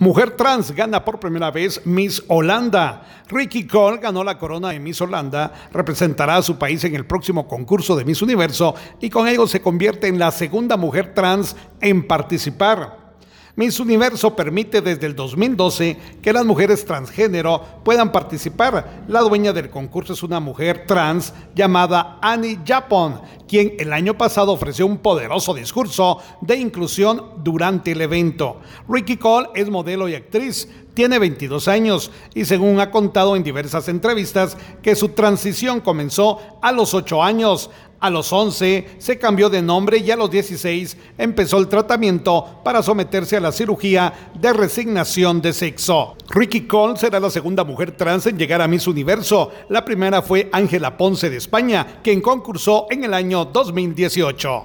Mujer trans gana por primera vez Miss Holanda. Ricky Cole ganó la corona de Miss Holanda, representará a su país en el próximo concurso de Miss Universo y con ello se convierte en la segunda mujer trans en participar. Miss Universo permite desde el 2012 que las mujeres transgénero puedan participar. La dueña del concurso es una mujer trans llamada Annie Japon, quien el año pasado ofreció un poderoso discurso de inclusión durante el evento. Ricky Cole es modelo y actriz, tiene 22 años y según ha contado en diversas entrevistas que su transición comenzó a los 8 años. A los 11 se cambió de nombre y a los 16 empezó el tratamiento para someterse a la cirugía de resignación de sexo. Ricky Cole será la segunda mujer trans en llegar a Miss Universo. La primera fue Ángela Ponce de España, quien concursó en el año 2018.